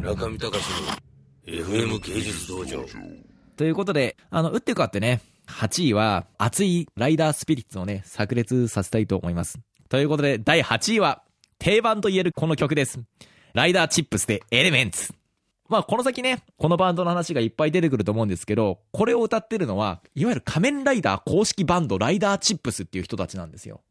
村上隆の FM 芸術道場。ということで、あの、打って変わってね、8位は、熱いライダースピリッツをね、炸裂させたいと思います。ということで、第8位は、定番と言えるこの曲です。ライダーチップスでエレメンツ。まあ、この先ね、このバンドの話がいっぱい出てくると思うんですけど、これを歌ってるのは、いわゆる仮面ライダー公式バンドライダーチップスっていう人たちなんですよ。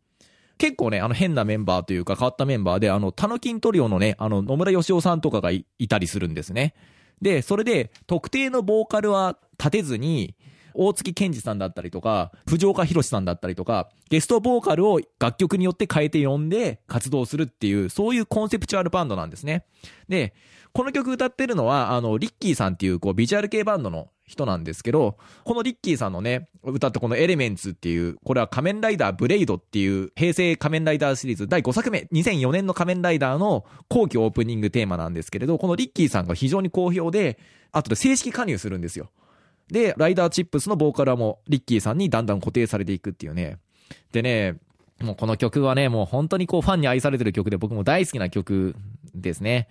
結構ね、あの変なメンバーというか変わったメンバーで、あの、タノキントリオのね、あの、野村義雄さんとかがいいたりするんですね。で、それで、特定のボーカルは立てずに、大槻ケンヂさんだったりとか、藤岡弘さんだったりとか、ゲストボーカルを楽曲によって変えて呼んで活動するっていう、そういうコンセプチュアルバンドなんですね。で、この曲歌ってるのは、あの、リッキーさんっていう、こう、ビジュアル系バンドの人なんですけど、このリッキーさんのね、歌ったこの ELEMENTS っていう、これは仮面ライダーブレイドっていう平成仮面ライダーシリーズ第5作目、2004年の仮面ライダーの後期オープニングテーマなんですけれど、このリッキーさんが非常に好評で、後で正式加入するんですよ。で、ライダーチップスのボーカルはもうリッキーさんにだんだん固定されていくっていうね。でね、もうこの曲はね、もう本当にこうファンに愛されてる曲で僕も大好きな曲ですね。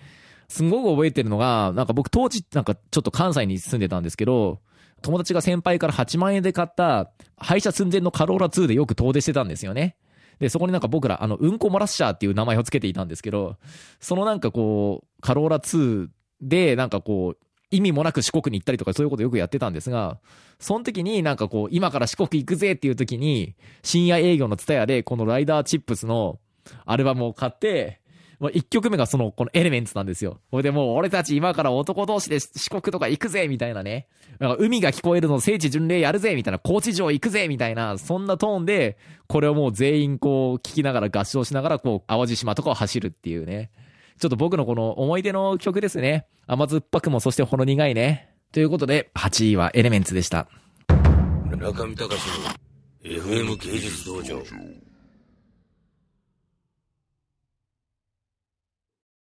すんごく覚えてるのが、なんか僕当時なんかちょっと関西に住んでたんですけど、友達が先輩から8万円で買った廃車寸前のカローラ2でよく遠出してたんですよね。で、そこになんか僕ら、あの、うんこ漏らしシャーっていう名前を付けていたんですけど、そのなんかこう、カローラ2で、なんかこう、意味もなく四国に行ったりとかそういうことよくやってたんですが、その時になんかこう、今から四国行くぜっていう時に、深夜営業のツタヤでこのライダーチップスのアルバムを買って、まあ、1曲目がその、このエレメンツなんですよ。これでもう俺たち今から男同士で四国とか行くぜみたいなね。なんか海が聞こえるの聖地巡礼やるぜみたいな、高知城行くぜみたいな、そんなトーンで、これをもう全員こう、聞きながら合唱しながら、こう、淡路島とかを走るっていうね。ちょっと僕のこの思い出の曲ですね。甘酸っぱくもそしてほろ苦いね。ということで、8位はエレメンツでした。中見隆の FM 芸術道場。